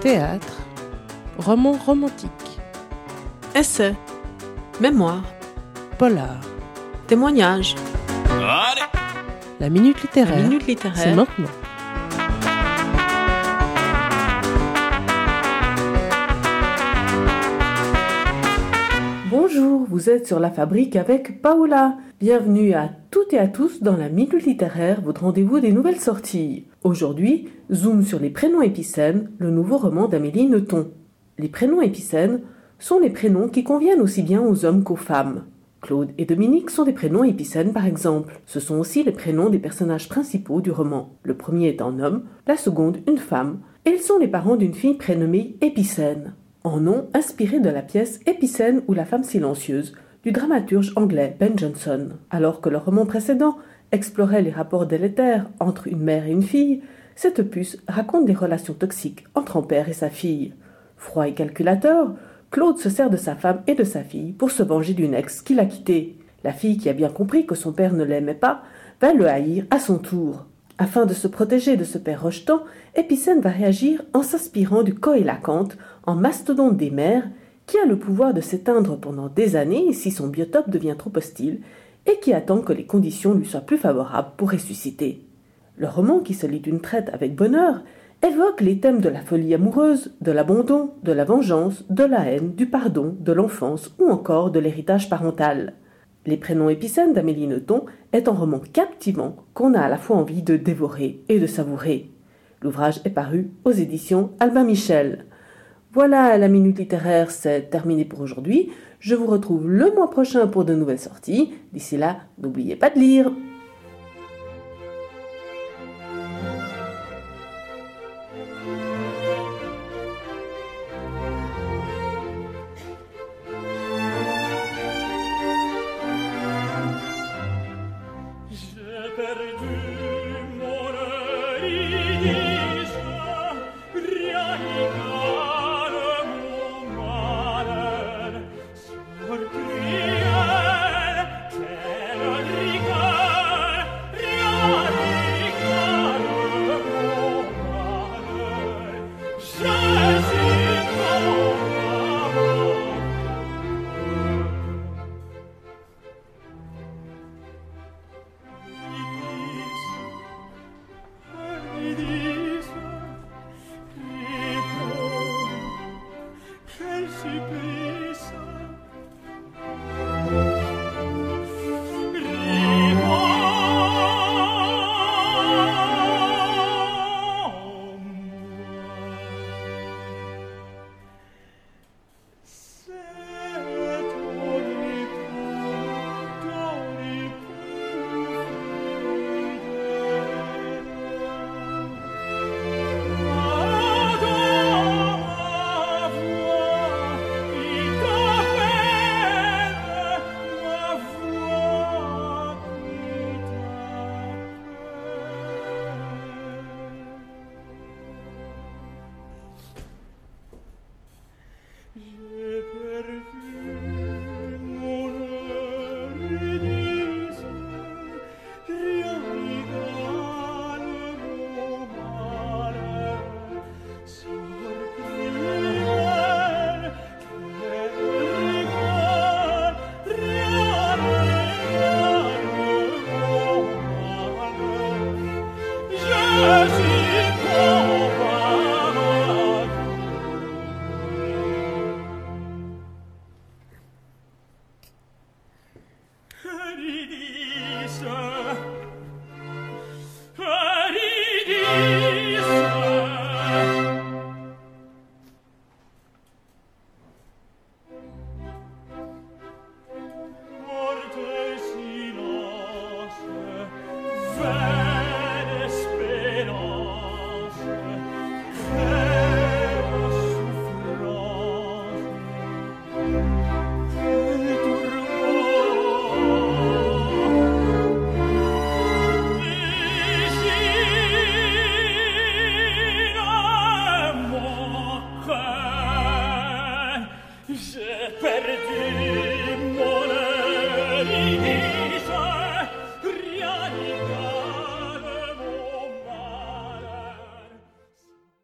Théâtre, roman romantique, Essai, mémoire, polar, témoignage, la minute littéraire. la minute C'est maintenant. Vous êtes sur La Fabrique avec Paola. Bienvenue à toutes et à tous dans la Minute Littéraire, votre rendez-vous des nouvelles sorties. Aujourd'hui, zoom sur les prénoms épicènes, le nouveau roman d'Amélie Nothomb. Les prénoms épicènes sont les prénoms qui conviennent aussi bien aux hommes qu'aux femmes. Claude et Dominique sont des prénoms épicènes par exemple. Ce sont aussi les prénoms des personnages principaux du roman. Le premier est un homme, la seconde une femme, et ils sont les parents d'une fille prénommée Épicène. En nom inspiré de la pièce Épicène ou la femme silencieuse du dramaturge anglais Ben Jonson. Alors que le roman précédent explorait les rapports délétères entre une mère et une fille, cette puce raconte des relations toxiques entre un père et sa fille. Froid et calculateur, Claude se sert de sa femme et de sa fille pour se venger d'une ex qui l'a quitté. La fille, qui a bien compris que son père ne l'aimait pas, va le haïr à son tour. Afin de se protéger de ce père rejetant, Épicène va réagir en s'inspirant du coélacanthe, en mastodonte des mers, qui a le pouvoir de s'éteindre pendant des années si son biotope devient trop hostile, et qui attend que les conditions lui soient plus favorables pour ressusciter. Le roman, qui se lit d'une traite avec bonheur, évoque les thèmes de la folie amoureuse, de l'abandon, de la vengeance, de la haine, du pardon, de l'enfance ou encore de l'héritage parental. Les prénoms épicènes d'Amélie Nothomb est un roman captivant qu'on a à la fois envie de dévorer et de savourer. L'ouvrage est paru aux éditions Albin Michel. Voilà, la minute littéraire, c'est terminé pour aujourd'hui. Je vous retrouve le mois prochain pour de nouvelles sorties. D'ici là, n'oubliez pas de lire. Porque Principe